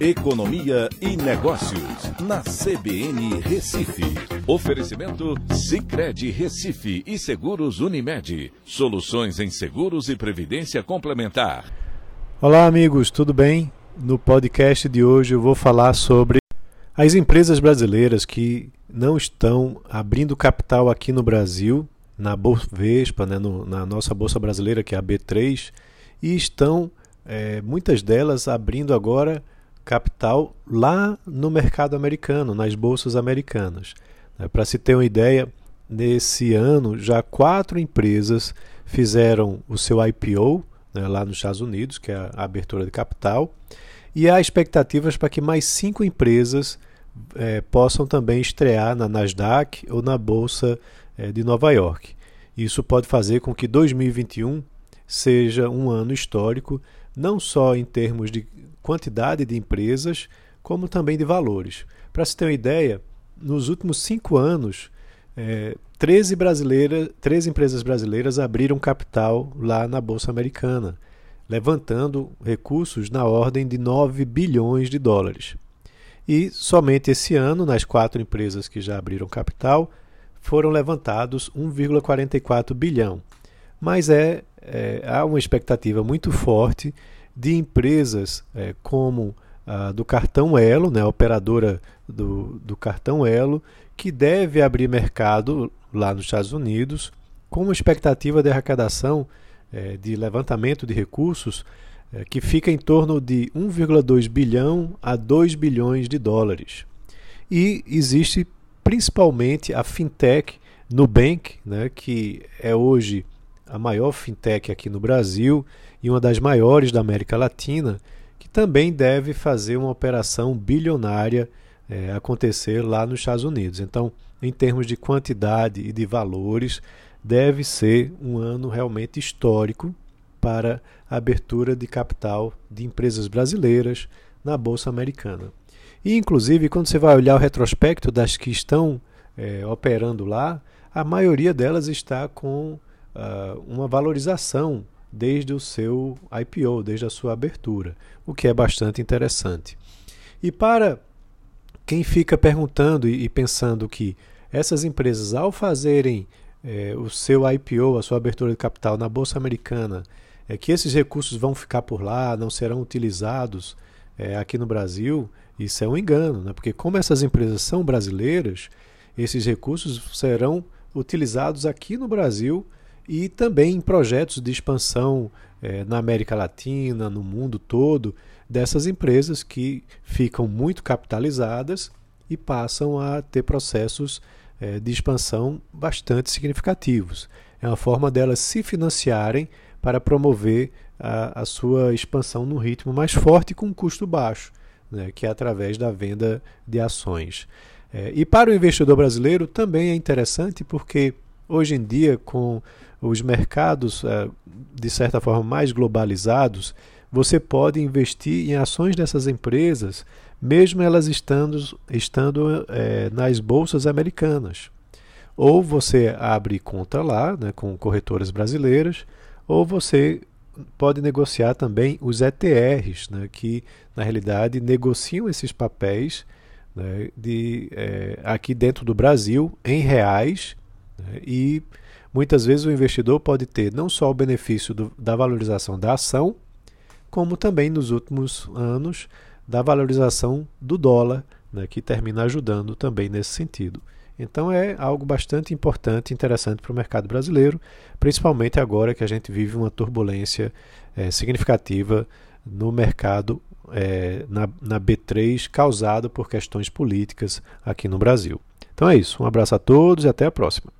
Economia e Negócios, na CBN Recife. Oferecimento Cicred Recife e Seguros Unimed. Soluções em seguros e previdência complementar. Olá, amigos, tudo bem? No podcast de hoje eu vou falar sobre as empresas brasileiras que não estão abrindo capital aqui no Brasil, na Bovespa, né, no, na nossa bolsa brasileira, que é a B3, e estão, é, muitas delas, abrindo agora capital lá no mercado americano, nas bolsas americanas. É, Para se ter uma ideia, nesse ano já quatro empresas fizeram o seu IPO né, lá nos Estados Unidos, que é a abertura de capital, e há expectativas para que mais cinco empresas é, possam também estrear na Nasdaq ou na Bolsa é, de Nova York. Isso pode fazer com que 2021 seja um ano histórico, não só em termos de quantidade de empresas, como também de valores. Para se ter uma ideia, nos últimos cinco anos, é, 13, brasileira, 13 empresas brasileiras abriram capital lá na Bolsa Americana, levantando recursos na ordem de 9 bilhões de dólares. E somente esse ano, nas quatro empresas que já abriram capital, foram levantados 1,44 bilhão. Mas é, é, há uma expectativa muito forte de empresas é, como a do cartão Elo, né, operadora do, do cartão Elo, que deve abrir mercado lá nos Estados Unidos, com uma expectativa de arrecadação é, de levantamento de recursos é, que fica em torno de 1,2 bilhão a 2 bilhões de dólares. E existe principalmente a fintech Nubank, né, que é hoje a maior fintech aqui no Brasil e uma das maiores da América Latina, que também deve fazer uma operação bilionária é, acontecer lá nos Estados Unidos. Então, em termos de quantidade e de valores, deve ser um ano realmente histórico para a abertura de capital de empresas brasileiras na Bolsa Americana. E, inclusive, quando você vai olhar o retrospecto das que estão é, operando lá, a maioria delas está com uh, uma valorização desde o seu IPO, desde a sua abertura, o que é bastante interessante. E para quem fica perguntando e pensando que essas empresas, ao fazerem é, o seu IPO, a sua abertura de capital na Bolsa Americana, é que esses recursos vão ficar por lá, não serão utilizados é, aqui no Brasil, isso é um engano, né? porque como essas empresas são brasileiras, esses recursos serão utilizados aqui no Brasil e também em projetos de expansão é, na América Latina, no mundo todo, dessas empresas que ficam muito capitalizadas e passam a ter processos é, de expansão bastante significativos. É uma forma delas se financiarem para promover a, a sua expansão num ritmo mais forte com um custo baixo, né, que é através da venda de ações. É, e para o investidor brasileiro também é interessante porque hoje em dia, com os mercados é, de certa forma mais globalizados, você pode investir em ações dessas empresas, mesmo elas estando, estando é, nas bolsas americanas. Ou você abre conta lá, né, com corretoras brasileiras, ou você pode negociar também os ETRs, né, que na realidade negociam esses papéis né, de, é, aqui dentro do Brasil em reais e muitas vezes o investidor pode ter não só o benefício do, da valorização da ação, como também nos últimos anos da valorização do dólar, né, que termina ajudando também nesse sentido. Então é algo bastante importante e interessante para o mercado brasileiro, principalmente agora que a gente vive uma turbulência é, significativa no mercado é, na, na B3 causada por questões políticas aqui no Brasil. Então é isso. Um abraço a todos e até a próxima.